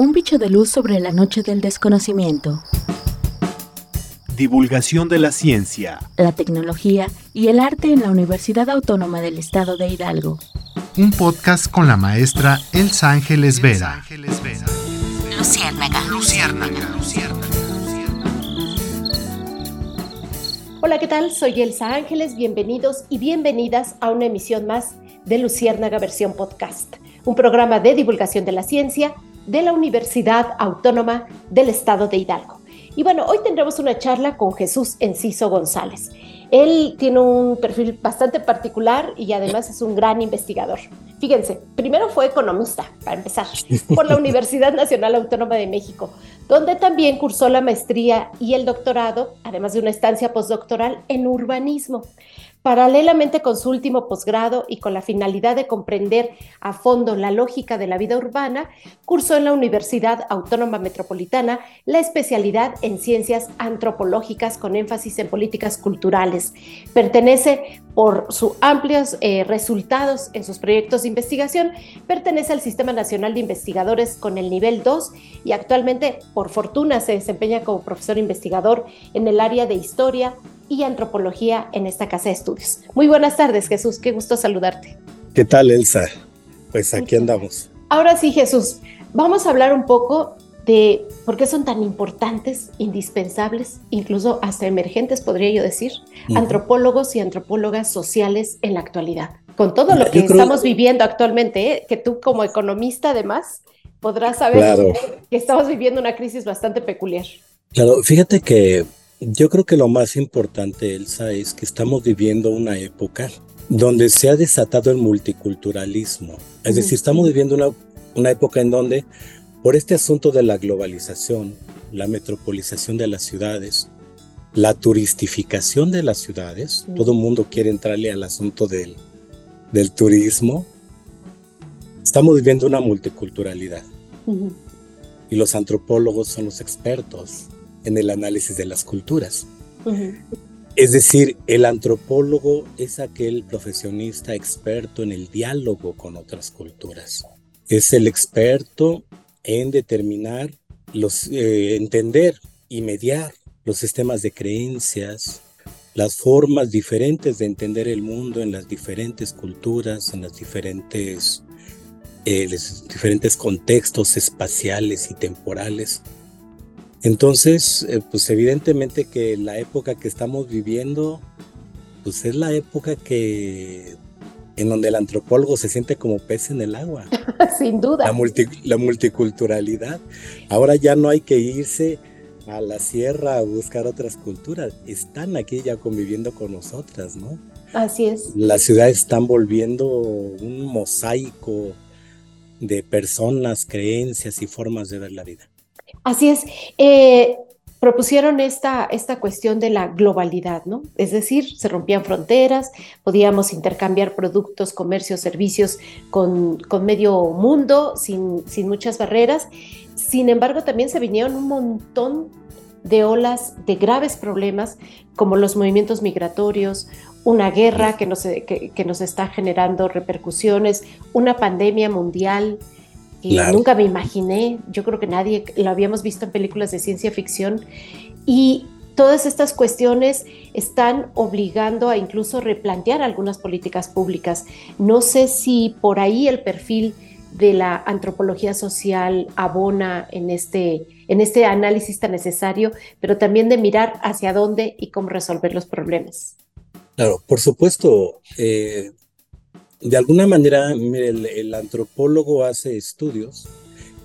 Un bicho de luz sobre la noche del desconocimiento. Divulgación de la ciencia, la tecnología y el arte en la Universidad Autónoma del Estado de Hidalgo. Un podcast con la maestra Elsa Ángeles Vera. Luciérnaga. Luciérnaga. Hola, ¿qué tal? Soy Elsa Ángeles. Bienvenidos y bienvenidas a una emisión más de Luciérnaga versión podcast, un programa de divulgación de la ciencia de la Universidad Autónoma del Estado de Hidalgo. Y bueno, hoy tendremos una charla con Jesús Enciso González. Él tiene un perfil bastante particular y además es un gran investigador. Fíjense, primero fue economista, para empezar, por la Universidad Nacional Autónoma de México, donde también cursó la maestría y el doctorado, además de una estancia postdoctoral en urbanismo. Paralelamente con su último posgrado y con la finalidad de comprender a fondo la lógica de la vida urbana, cursó en la Universidad Autónoma Metropolitana la especialidad en ciencias antropológicas con énfasis en políticas culturales. Pertenece por sus amplios eh, resultados en sus proyectos de investigación, pertenece al Sistema Nacional de Investigadores con el nivel 2 y actualmente, por fortuna, se desempeña como profesor investigador en el área de historia, y antropología en esta casa de estudios. Muy buenas tardes, Jesús, qué gusto saludarte. ¿Qué tal, Elsa? Pues aquí andamos. Ahora sí, Jesús, vamos a hablar un poco de por qué son tan importantes, indispensables, incluso hasta emergentes, podría yo decir, antropólogos y antropólogas sociales en la actualidad. Con todo lo que estamos viviendo actualmente, ¿eh? que tú como economista además podrás saber que estamos viviendo una crisis bastante peculiar. Claro, fíjate que yo creo que lo más importante, Elsa, es que estamos viviendo una época donde se ha desatado el multiculturalismo. Es decir, estamos viviendo una, una época en donde, por este asunto de la globalización, la metropolización de las ciudades, la turistificación de las ciudades, todo el mundo quiere entrarle al asunto del, del turismo, estamos viviendo una multiculturalidad. Y los antropólogos son los expertos en el análisis de las culturas. Es decir, el antropólogo es aquel profesionista experto en el diálogo con otras culturas. Es el experto en determinar, los, eh, entender y mediar los sistemas de creencias, las formas diferentes de entender el mundo en las diferentes culturas, en las diferentes, eh, los diferentes contextos espaciales y temporales. Entonces, eh, pues evidentemente que la época que estamos viviendo, pues es la época que en donde el antropólogo se siente como pez en el agua. Sin duda. La, la multiculturalidad. Ahora ya no hay que irse a la sierra a buscar otras culturas. Están aquí ya conviviendo con nosotras, ¿no? Así es. Las ciudades están volviendo un mosaico de personas, creencias y formas de ver la vida. Así es. Eh, propusieron esta, esta cuestión de la globalidad, ¿no? Es decir, se rompían fronteras, podíamos intercambiar productos, comercios, servicios con, con medio mundo sin, sin muchas barreras. Sin embargo, también se vinieron un montón de olas de graves problemas como los movimientos migratorios, una guerra que nos, que, que nos está generando repercusiones, una pandemia mundial, y nunca me imaginé, yo creo que nadie lo habíamos visto en películas de ciencia ficción y todas estas cuestiones están obligando a incluso replantear algunas políticas públicas. No sé si por ahí el perfil de la antropología social abona en este, en este análisis tan necesario, pero también de mirar hacia dónde y cómo resolver los problemas. Claro, por supuesto. Eh, de alguna manera, mire, el, antropólogo hace estudios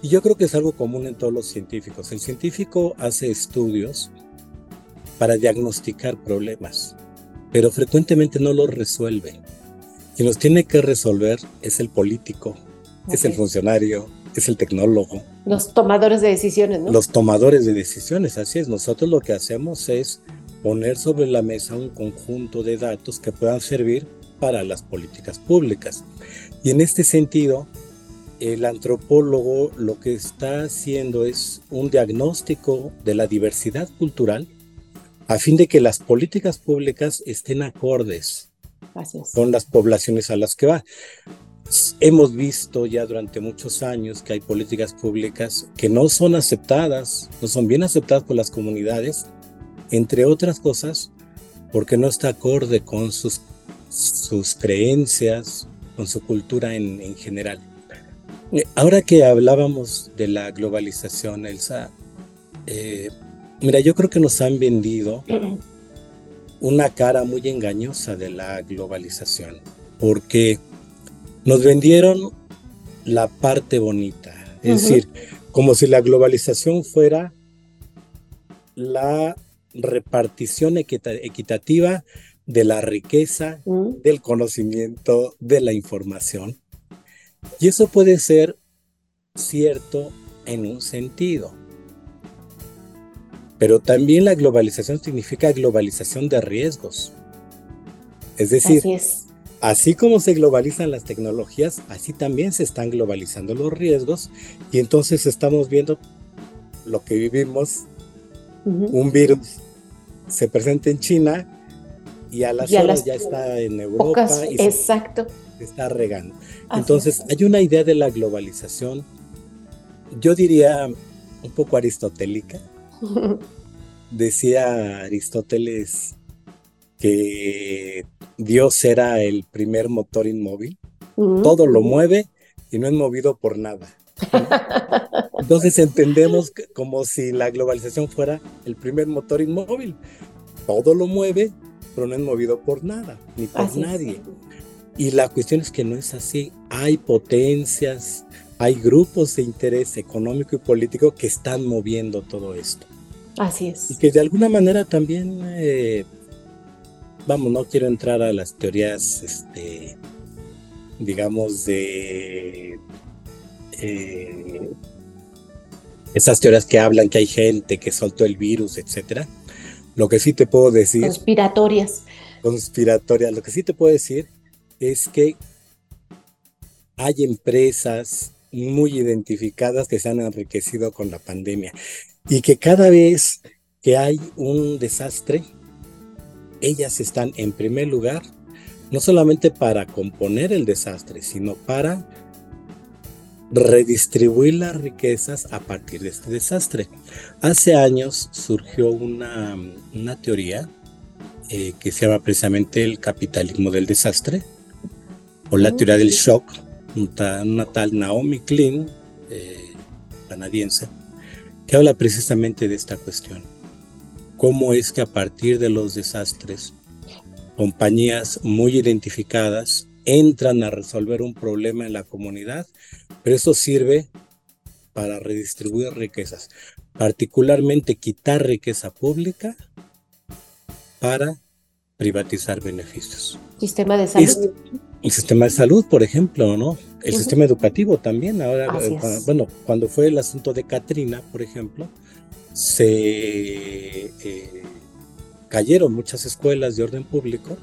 y yo creo que es algo común en todos los científicos. El científico hace estudios para diagnosticar problemas, pero frecuentemente no los resuelve. Quien los tiene que resolver es el político, es el funcionario, es el tecnólogo. Los tomadores de decisiones, ¿no? Los tomadores de decisiones, así es. Nosotros lo que hacemos es poner sobre la mesa un conjunto de datos que puedan servir para las políticas públicas. Y en este sentido, el antropólogo lo que está haciendo es un diagnóstico de la diversidad cultural a fin de que las políticas públicas estén acordes con las poblaciones a las que va. hemos visto ya durante muchos años que hay políticas públicas que no son aceptadas, no son bien aceptadas por las comunidades, entre otras cosas, porque no está acorde con sus, sus creencias, con su cultura en, en general. Eh, ahora que hablábamos de la globalización, Elsa, eh, mira, yo creo que nos han vendido una cara muy engañosa de la globalización, porque nos vendieron la parte bonita, es decir, como si la globalización fuera la repartición equitativa de la riqueza, mm. del conocimiento, de la información. Y eso puede ser cierto en un sentido. Pero también la globalización significa globalización de riesgos. Es decir, así, como se globalizan las tecnologías, así también se están globalizando los riesgos y entonces estamos viendo lo que vivimos, un virus se presenta en China y a las horas ya está en Europa y exacto. Se, está regando. entonces hay una idea de la globalización, yo diría un poco aristotélica, Decía Aristóteles que Dios era el primer motor inmóvil. Todo lo mueve y no es movido por nada. Entonces entendemos como si la globalización fuera el primer motor inmóvil. Todo lo mueve, pero no es movido por nada, ni por nadie. Y la cuestión es que no es así. Hay potencias, hay grupos de interés económico y político que están moviendo todo esto. Así es. Y que de alguna manera también, eh, vamos, no quiero entrar a las teorías, este, digamos, de eh, esas teorías que hablan que hay gente que soltó el virus, etcétera. Lo que sí te puedo decir. Conspiratorias. Conspiratorias. Lo que sí te puedo decir es que hay empresas muy identificadas que se han enriquecido con la pandemia y que cada vez que hay un desastre, ellas están en primer lugar, no solamente para componer el desastre, sino para redistribuir las riquezas a partir de este desastre. Hace años surgió una, una teoría eh, que se llama precisamente el capitalismo del desastre, o la teoría del shock, una, tal Naomi Klein, eh, canadiense, que habla precisamente de esta cuestión. Cómo es que a partir de los desastres, compañías muy identificadas entran a resolver un problema en la comunidad, pero eso sirve para redistribuir riquezas, particularmente quitar riqueza pública para privatizar beneficios. Sistema de salud. el sistema de salud, por ejemplo, ¿no? El sistema educativo también. Ahora, eh, bueno, cuando fue el asunto de Katrina, por ejemplo, se eh, cayeron muchas escuelas de orden público.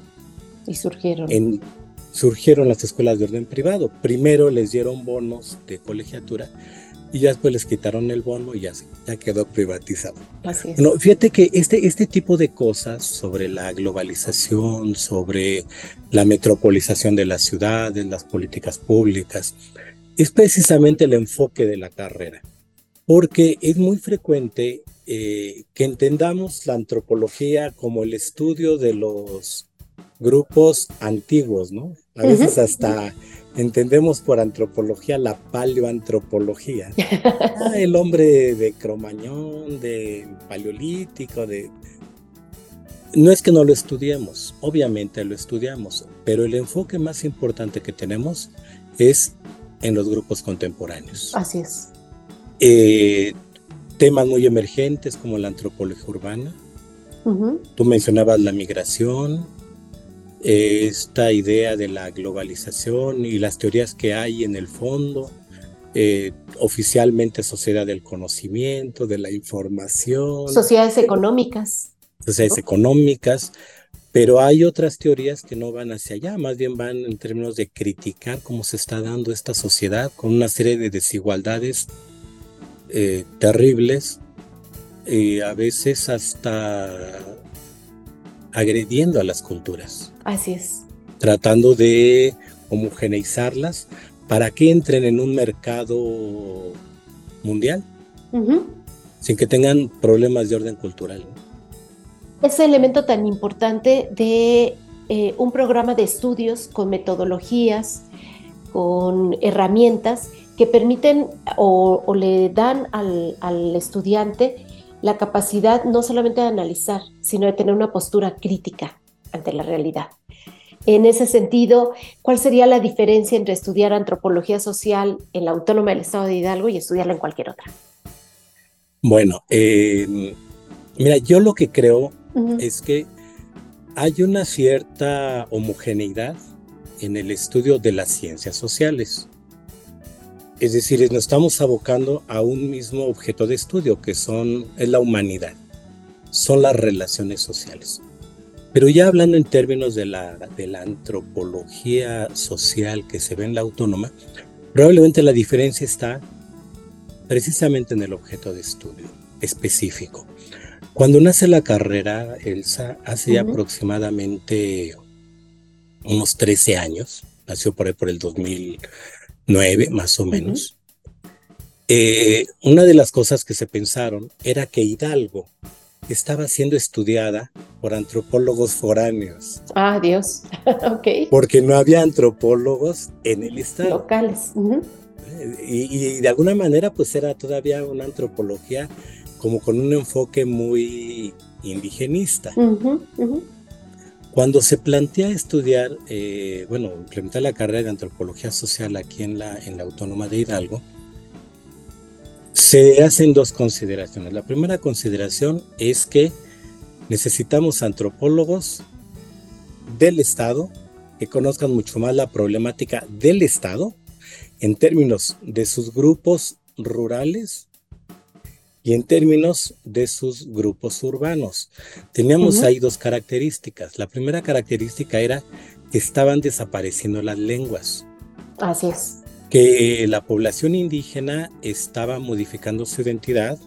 Y surgieron. En, surgieron las escuelas de orden privado. Primero les dieron bonos de colegiatura y ya después les quitaron el bono y ya, ya quedó privatizado. Así es. Bueno, fíjate que este, este tipo de cosas sobre la globalización, sobre la metropolización de las ciudades, las políticas públicas, es precisamente el enfoque de la carrera, porque es muy frecuente eh, que entendamos la antropología como el estudio de los grupos antiguos, ¿no? A veces hasta entendemos por antropología la paleoantropología. Ah, el hombre de Cromañón, de Paleolítico, de... No es que no lo estudiemos, obviamente lo estudiamos, pero el enfoque más importante que tenemos es en los grupos contemporáneos. Así es. Eh, temas muy emergentes como la antropología urbana. Tú mencionabas la migración, esta idea de la globalización y las teorías que hay en el fondo, eh, oficialmente sociedad del conocimiento, de la información. Sociedades económicas. Sociedades económicas, pero hay otras teorías que no van hacia allá, más bien van en términos de criticar cómo se está dando esta sociedad con una serie de desigualdades eh, terribles y a veces hasta agrediendo a las culturas. Así es. Tratando de homogeneizarlas para que entren en un mercado mundial sin que tengan problemas de orden cultural. Ese elemento tan importante de eh, un programa de estudios con metodologías, con herramientas que permiten o, le dan al, al, estudiante la capacidad no solamente de analizar, sino de tener una postura crítica ante la realidad. En ese sentido, ¿cuál sería la diferencia entre estudiar antropología social en la Autónoma del Estado de Hidalgo y estudiarla en cualquier otra? Bueno, eh, mira, yo lo que creo es que hay una cierta homogeneidad en el estudio de las ciencias sociales. Es decir, nos estamos abocando a un mismo objeto de estudio, que son, es la humanidad, son las relaciones sociales. Pero ya hablando en términos de la, de la antropología social que se ve en la autónoma, probablemente la diferencia está precisamente en el objeto de estudio específico. Cuando nace la carrera, Elsa, hace aproximadamente unos 13 años, nació por ahí por el 2009 más o menos, eh, una de las cosas que se pensaron era que Hidalgo estaba siendo estudiada por antropólogos foráneos. Ah, Dios, ok. Porque no había antropólogos en el estado. Locales. y, de alguna manera pues era todavía una antropología como con un enfoque muy indigenista. Cuando se plantea estudiar, eh, bueno, implementar la carrera de antropología social aquí en la, en la Autónoma de Hidalgo, se hacen dos consideraciones. La primera consideración es que necesitamos antropólogos del Estado que conozcan mucho más la problemática del Estado en términos de sus grupos rurales y en términos de sus grupos urbanos. Teníamos ahí dos características. La primera característica era que estaban desapareciendo las lenguas. Así es que la población indígena estaba modificando su identidad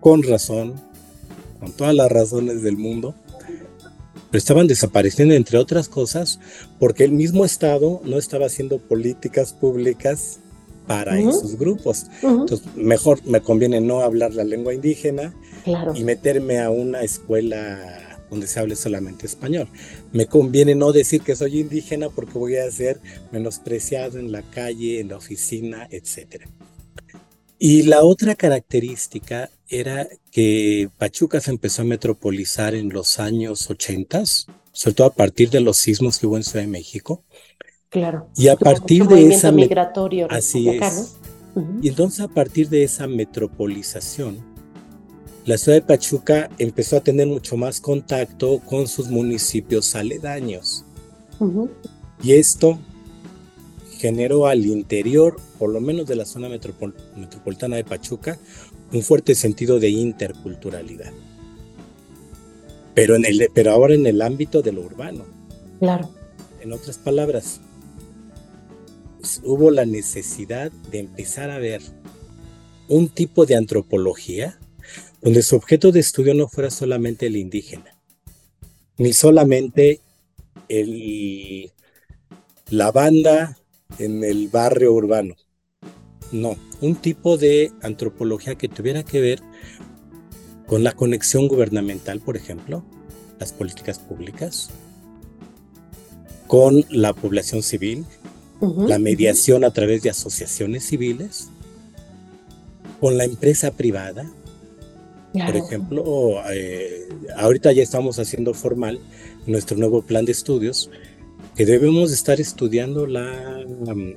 con razón, con todas las razones del mundo, pero estaban desapareciendo entre otras cosas porque el mismo Estado no estaba haciendo políticas públicas para esos grupos. Entonces, mejor me conviene no hablar la lengua indígena y meterme a una escuela donde se hable solamente español. Me conviene no decir que soy indígena porque voy a ser menospreciado en la calle, en la oficina, etc. Y la otra característica era que Pachuca se empezó a metropolizar en los años 80, sobre todo a partir de los sismos que hubo en Ciudad de México. Claro. Y a partir de esa migratorio así es. Y entonces a partir de esa metropolización la ciudad de Pachuca empezó a tener mucho más contacto con sus municipios aledaños. Y esto generó al interior, por lo menos de la zona metropolitana de Pachuca, un fuerte sentido de interculturalidad. Pero, en el, pero ahora en el ámbito de lo urbano. Claro. En otras palabras, hubo la necesidad de empezar a ver un tipo de antropología donde su objeto de estudio no fuera solamente el indígena, ni solamente el, la banda en el barrio urbano. No, un tipo de antropología que tuviera que ver con la conexión gubernamental, por ejemplo, las políticas públicas, con la población civil, la mediación a través de asociaciones civiles, con la empresa privada, por ejemplo, eh, ahorita ya estamos haciendo formal nuestro nuevo plan de estudios que debemos estar estudiando la um,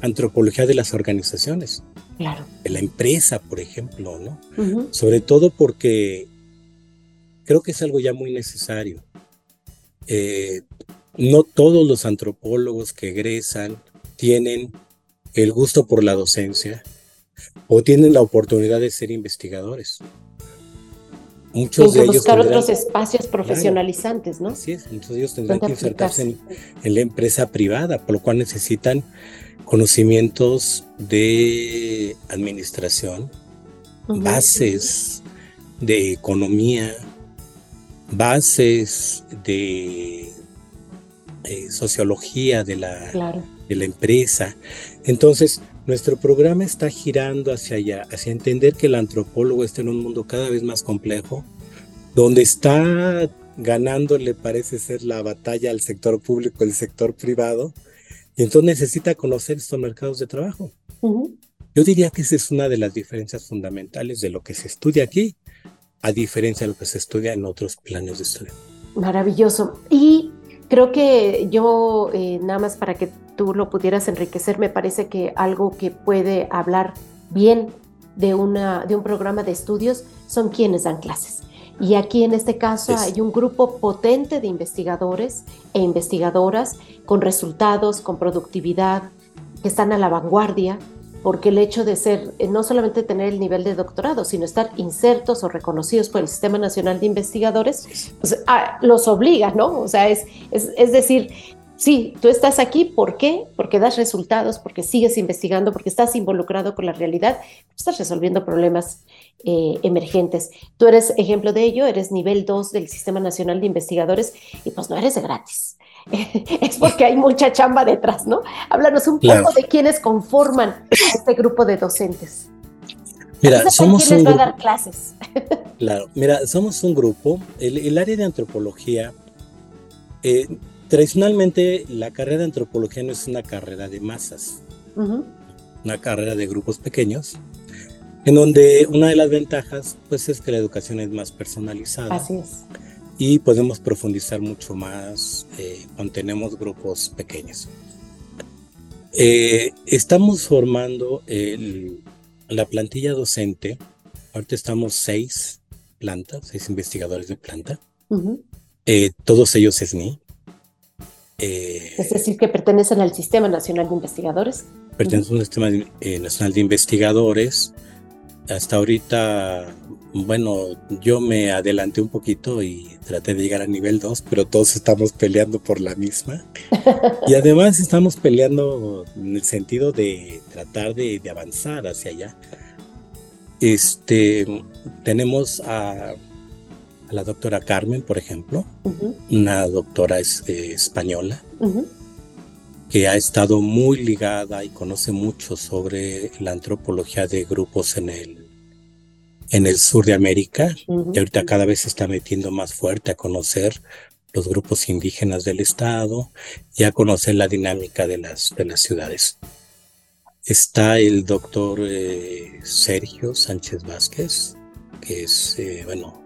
antropología de las organizaciones. Claro. De la empresa, por ejemplo, ¿no? Sobre todo porque creo que es algo ya muy necesario. Eh, no todos los antropólogos que egresan tienen el gusto por la docencia, o tienen la oportunidad de ser investigadores. Muchos de ellos buscar otros espacios profesionalizantes, ¿no? Así es, muchos de ellos tendrán que insertarse en, la empresa privada, por lo cual necesitan conocimientos de administración, bases de economía, bases de eh, sociología de la, de la empresa. Entonces, nuestro programa está girando hacia allá, hacia entender que el antropólogo está en un mundo cada vez más complejo, donde está ganándole parece ser la batalla al sector público, el sector privado, y entonces necesita conocer estos mercados de trabajo. Yo diría que esa es una de las diferencias fundamentales de lo que se estudia aquí, a diferencia de lo que se estudia en otros planes de estudio. Maravilloso. Y creo que yo, eh, nada más para que tú lo pudieras enriquecer, me parece que algo que puede hablar bien de, una, de un programa de estudios son quienes dan clases. Y aquí en este caso hay un grupo potente de investigadores e investigadoras con resultados, con productividad, que están a la vanguardia, porque el hecho de ser, eh, no solamente tener el nivel de doctorado, sino estar insertos o reconocidos por el Sistema Nacional de Investigadores, pues, ah, los obliga, ¿no? O sea, es, es, es decir, sí, tú estás aquí, ¿por qué? Porque das resultados, porque sigues investigando, porque estás involucrado con la realidad, estás resolviendo problemas eh, emergentes. Tú eres ejemplo de ello, eres nivel 2 del Sistema Nacional de Investigadores y pues no eres de gratis. es porque hay mucha chamba detrás, ¿no? Háblanos un poco de quiénes conforman este grupo de docentes. Mira, somos un va a dar clases. claro, mira, somos un grupo. El, área de antropología eh, Tradicionalmente, la carrera de antropología no es una carrera de masas, una carrera de grupos pequeños, en donde una de las ventajas pues, es que la educación es más personalizada. Así es. Y podemos profundizar mucho más eh, cuando tenemos grupos pequeños. Eh, estamos formando la plantilla docente. Ahorita estamos seis plantas, seis investigadores de planta. Eh, todos ellos SNI. Eh, es decir, que pertenecen al Sistema Nacional de Investigadores. Pertenecen al Sistema Nacional de Investigadores. Hasta ahorita, bueno, yo me adelanté un poquito y traté de llegar a nivel 2, pero todos estamos peleando por la misma. y además estamos peleando en el sentido de tratar de, de avanzar hacia allá. Este, tenemos a la doctora Carmen, por ejemplo, una doctora eh, española, que ha estado muy ligada y conoce mucho sobre la antropología de grupos en el, en el sur de América, y ahorita cada vez se está metiendo más fuerte a conocer los grupos indígenas del estado y a conocer la dinámica de las, de las ciudades. Está el doctor eh, Sergio Sánchez Vázquez, que es, eh, bueno,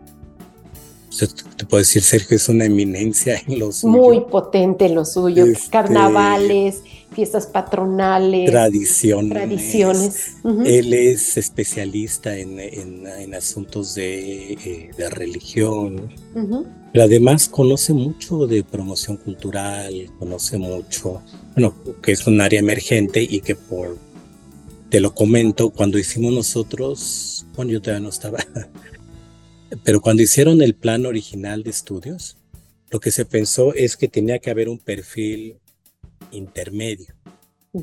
te puedo decir, Sergio es una eminencia en lo suyo. Muy potente en lo suyo. Este, Carnavales, fiestas patronales. Tradiciones. Tradiciones. Él es especialista en, en, asuntos de, eh, de religión. Pero además conoce mucho de promoción cultural, conoce mucho, bueno, que es un área emergente y que por, te lo comento, cuando hicimos nosotros, bueno, yo todavía no estaba pero cuando hicieron el plan original de estudios, lo que se pensó es que tenía que haber un perfil intermedio.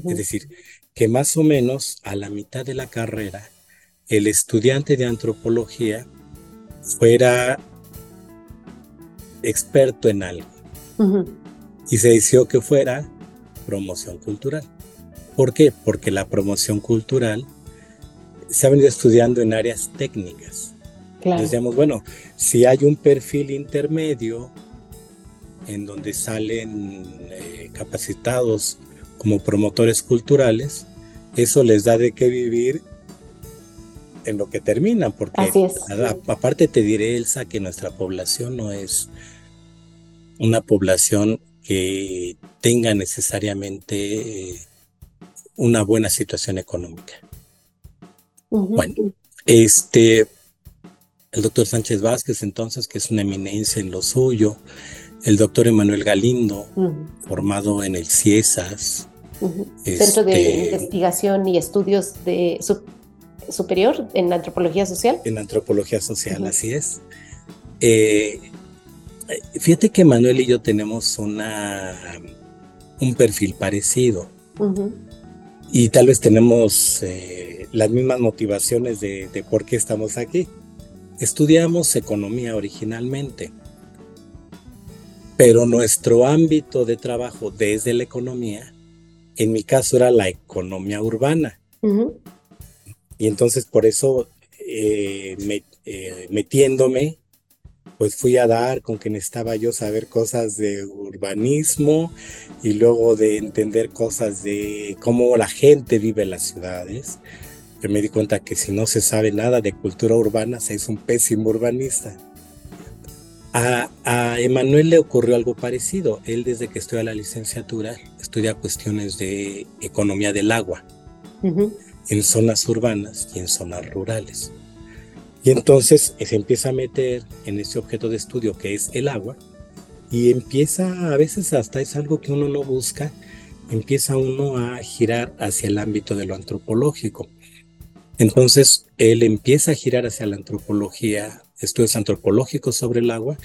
Es decir, que más o menos a la mitad de la carrera, el estudiante de antropología fuera experto en algo. Y se decidió que fuera promoción cultural. ¿Por qué? Porque la promoción cultural se ha venido estudiando en áreas técnicas. Decíamos, bueno, si hay un perfil intermedio en donde salen eh, capacitados como promotores culturales, eso les da de qué vivir en lo que terminan, porque aparte te diré, Elsa, que nuestra población no es una población que tenga necesariamente eh, una buena situación económica. Bueno, este, el doctor Sánchez Vázquez, entonces, que es una eminencia en lo suyo, el doctor Emanuel Galindo, formado en el CIESAS. Centro de este, Investigación y Estudios de Superior en Antropología Social. En Antropología Social, así es. Eh, fíjate que Manuel y yo tenemos una, un perfil parecido. Y tal vez tenemos eh, las mismas motivaciones de por qué estamos aquí. Estudiamos economía originalmente. Pero nuestro ámbito de trabajo desde la economía, en mi caso era la economía urbana. Y entonces por eso eh, eh, metiéndome, pues fui a dar con que necesitaba yo saber cosas de urbanismo y luego de entender cosas de cómo la gente vive en las ciudades. Yo me di cuenta que si no se sabe nada de cultura urbana, se es un pésimo urbanista. A, a Emanuel le ocurrió algo parecido. Él desde que estudia la licenciatura estudia cuestiones de economía del agua en zonas urbanas y en zonas rurales. Y entonces se empieza a meter en ese objeto de estudio que es el agua y empieza, a veces hasta es algo que uno no busca, empieza uno a girar hacia el ámbito de lo antropológico. Entonces él empieza a girar hacia la antropología, estudios antropológicos sobre el agua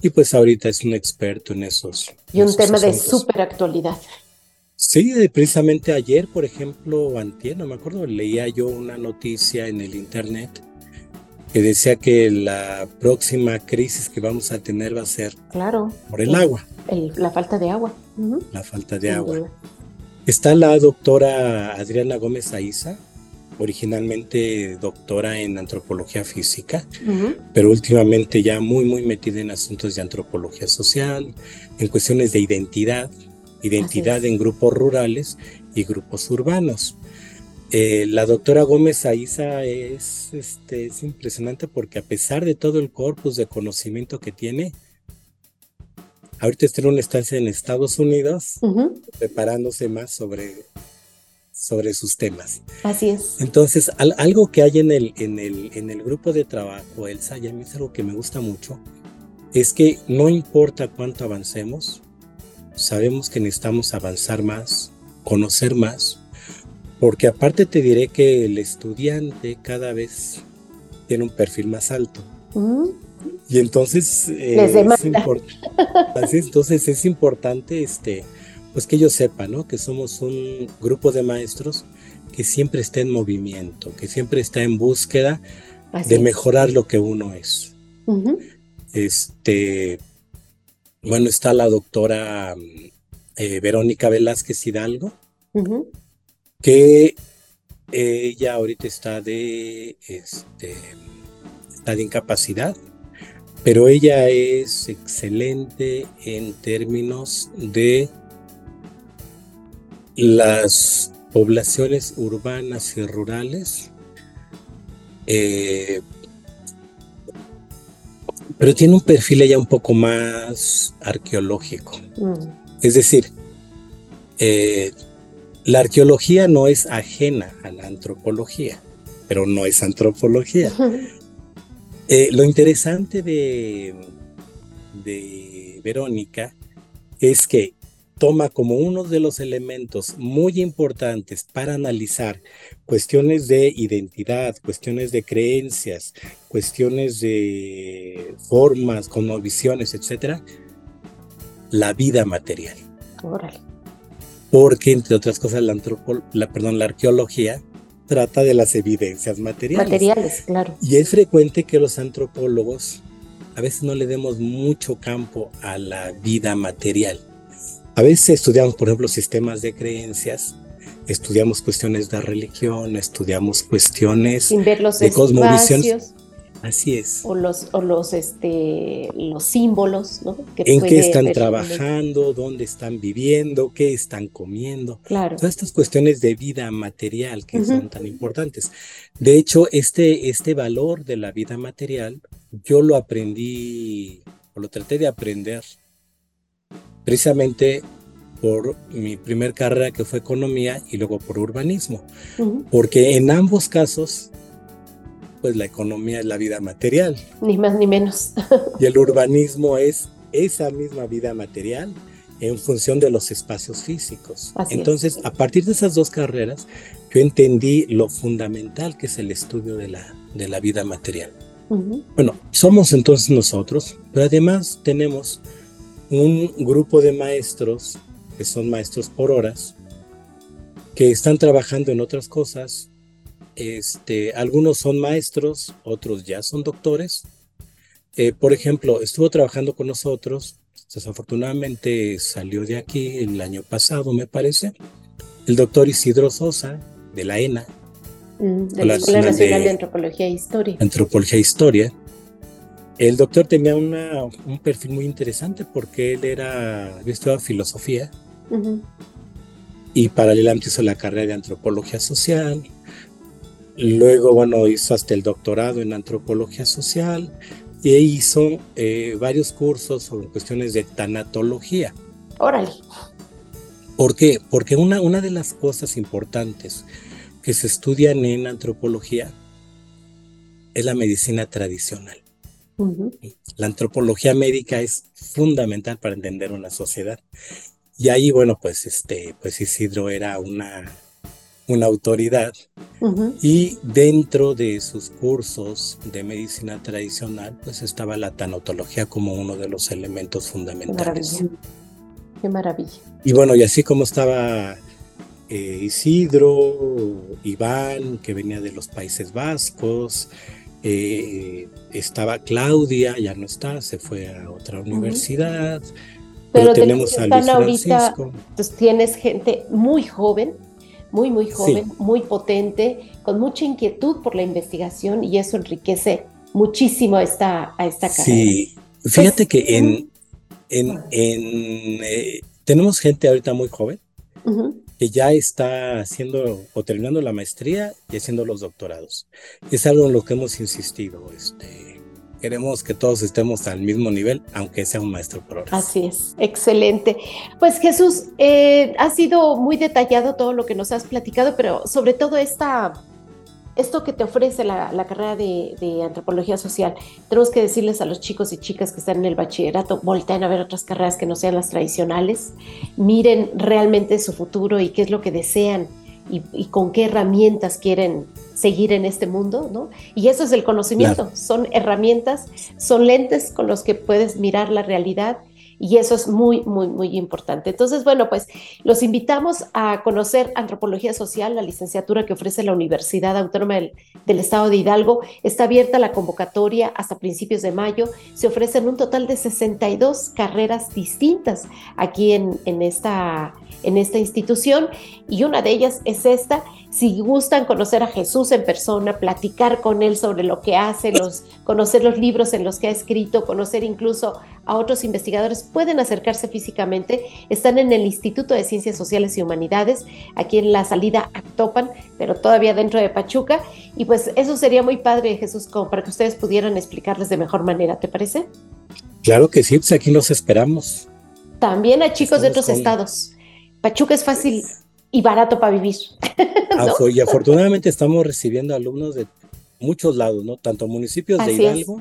y pues ahorita es un experto en esos. Y un tema de súper actualidad. Sí, precisamente ayer, por ejemplo, antier, no me acuerdo, leía yo una noticia en el internet que decía que la próxima crisis que vamos a tener va a ser claro, por el, agua. la falta de agua. La falta de agua. Está la doctora Adriana Gómez Aiza, originalmente doctora en antropología física, pero últimamente ya muy, muy metida en asuntos de antropología social, en cuestiones de identidad, identidad en grupos rurales y grupos urbanos. Eh, la doctora Gómez Aiza es, este, es impresionante porque a pesar de todo el corpus de conocimiento que tiene, ahorita está en una estancia en Estados Unidos preparándose más sobre, sobre sus temas. Así es. Entonces, algo que hay en el, en, el, en el grupo de trabajo, Elsa, y a mí es algo que me gusta mucho, es que no importa cuánto avancemos, sabemos que necesitamos avanzar más, conocer más, porque aparte te diré que el estudiante cada vez tiene un perfil más alto. Mm. Y entonces, eh, es así, entonces es importante este, pues que ellos sepan ¿no? que somos un grupo de maestros que siempre está en movimiento, que siempre está en búsqueda de mejorar lo que uno es. Este, bueno, está la doctora eh, Verónica Velázquez Hidalgo, que ella ahorita está de, este, está de incapacidad, pero ella es excelente en términos de las poblaciones urbanas y rurales. Eh, pero tiene un perfil ya un poco más arqueológico. Mm. Es decir, eh, la arqueología no es ajena a la antropología, pero no es antropología. Eh, lo interesante de, de Verónica es que toma como uno de los elementos muy importantes para analizar cuestiones de identidad, cuestiones de creencias, cuestiones de formas, visiones, etcétera, la vida material. Porque, entre otras cosas, la, la, perdón, la arqueología trata de las evidencias materiales. Materiales, claro. Y es frecuente que los antropólogos a veces no le demos mucho campo a la vida material. A veces estudiamos, por ejemplo, sistemas de creencias, estudiamos cuestiones de religión, estudiamos cuestiones de cosmovisión. Así es. O los, o los, este, los símbolos, ¿no? en qué están trabajando, dónde están viviendo, qué están comiendo. Claro. Todas estas cuestiones de vida material que son tan importantes. De hecho, este, este valor de la vida material, yo lo aprendí, o lo traté de aprender precisamente por mi primer carrera que fue economía y luego por urbanismo, porque en ambos casos, pues la economía es la vida material. Ni más ni menos. y el urbanismo es esa misma vida material en función de los espacios físicos. Entonces, a partir de esas dos carreras, yo entendí lo fundamental que es el estudio de la, de la vida material. Bueno, somos entonces nosotros, pero además tenemos un grupo de maestros, que son maestros por horas, que están trabajando en otras cosas. Este, algunos son maestros, otros ya son doctores. Eh, por ejemplo, estuvo trabajando con nosotros Desafortunadamente salió de aquí el año pasado, me parece, el doctor Isidro Sosa, de la ENA. Mm, de la Escuela Nacional de, Antropología e Historia. Antropología e Historia. El doctor tenía una, un perfil muy interesante porque él era, había estudiado filosofía y paralelamente hizo la carrera de antropología social. Luego, bueno, hizo hasta el doctorado en antropología social y hizo eh, varios cursos sobre cuestiones de tanatología. Órale. ¿Por qué? Porque una, una de las cosas importantes que se estudian en antropología es la medicina tradicional. La antropología médica es fundamental para entender una sociedad. Y ahí, bueno, pues este, pues Isidro era una, una autoridad. Y dentro de sus cursos de medicina tradicional, pues estaba la tanatología como uno de los elementos fundamentales. Qué maravilla. Y bueno, y así como estaba eh, Isidro, Iván, que venía de los Países Vascos, eh, estaba Claudia, ya no está, se fue a otra universidad. Pero, tenemos a Luis Francisco. pues tienes gente muy joven, muy, muy joven, muy potente, con mucha inquietud por la investigación y eso enriquece muchísimo a esta, a esta carrera. Sí, fíjate que en, en, eh, tenemos gente ahorita muy joven que ya está haciendo o terminando la maestría y haciendo los doctorados. Es algo en lo que hemos insistido. Este, queremos que todos estemos al mismo nivel, aunque sea un maestro por horas. Así es, excelente. Pues Jesús, eh, ha sido muy detallado todo lo que nos has platicado, pero sobre todo esta esto que te ofrece la, carrera de, antropología social, tenemos que decirles a los chicos y chicas que están en el bachillerato, volteen a ver otras carreras que no sean las tradicionales, miren realmente su futuro y qué es lo que desean y, con qué herramientas quieren seguir en este mundo, ¿no? Y eso es el conocimiento, son herramientas, son lentes con los que puedes mirar la realidad y eso es muy, muy, muy importante. Entonces, bueno, pues los invitamos a conocer antropología social, la licenciatura que ofrece la Universidad Autónoma del, Estado de Hidalgo. Está abierta la convocatoria hasta principios de mayo. Se ofrecen un total de 62 carreras distintas aquí en, en, esta, en esta institución y una de ellas es esta si gustan conocer a Jesús en persona, platicar con él sobre lo que hace, los, conocer los libros en los que ha escrito, conocer incluso a otros investigadores, pueden acercarse físicamente. Están en el Instituto de Ciencias Sociales y Humanidades, aquí en la salida Actopan, pero todavía dentro de Pachuca. Y pues eso sería muy padre, Jesús, como para que ustedes pudieran explicarles de mejor manera, ¿te parece? Claro que sí, pues aquí nos esperamos. También a chicos de otros estados. Pachuca es fácil y barato para vivir. Y afortunadamente estamos recibiendo alumnos de muchos lados, ¿no? Tanto municipios de Hidalgo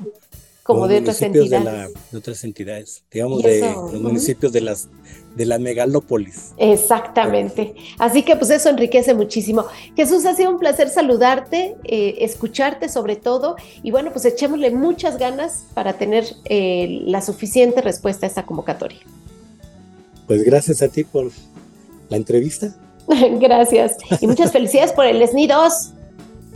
como, de otras entidades. De, otras entidades, digamos, de los municipios de las de la megalópolis. Exactamente. Así que pues eso enriquece muchísimo. Jesús, ha sido un placer saludarte, eh, escucharte sobre todo, y bueno, pues echémosle muchas ganas para tener eh, la suficiente respuesta a esta convocatoria. Pues gracias a ti por la entrevista. Gracias. Y muchas felicidades por el SNI 2.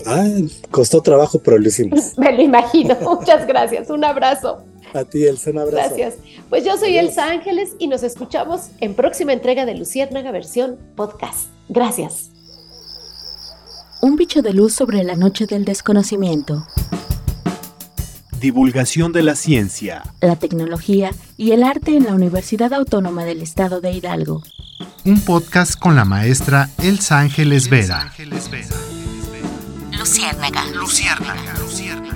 Ah, costó trabajo, pero lo hicimos. Me lo imagino. Muchas gracias. Un abrazo. A ti, Elsa, un abrazo. Gracias. Pues yo soy Elsa Ángeles y nos escuchamos en próxima entrega de Luciérnaga versión podcast. Gracias. Un bicho de luz sobre la noche del desconocimiento. Divulgación de la ciencia, la tecnología y el arte en la Universidad Autónoma del Estado de Hidalgo un podcast con la maestra Elsa Ángeles Vera. Luciérnaga. Luciérnaga. Luciérnaga.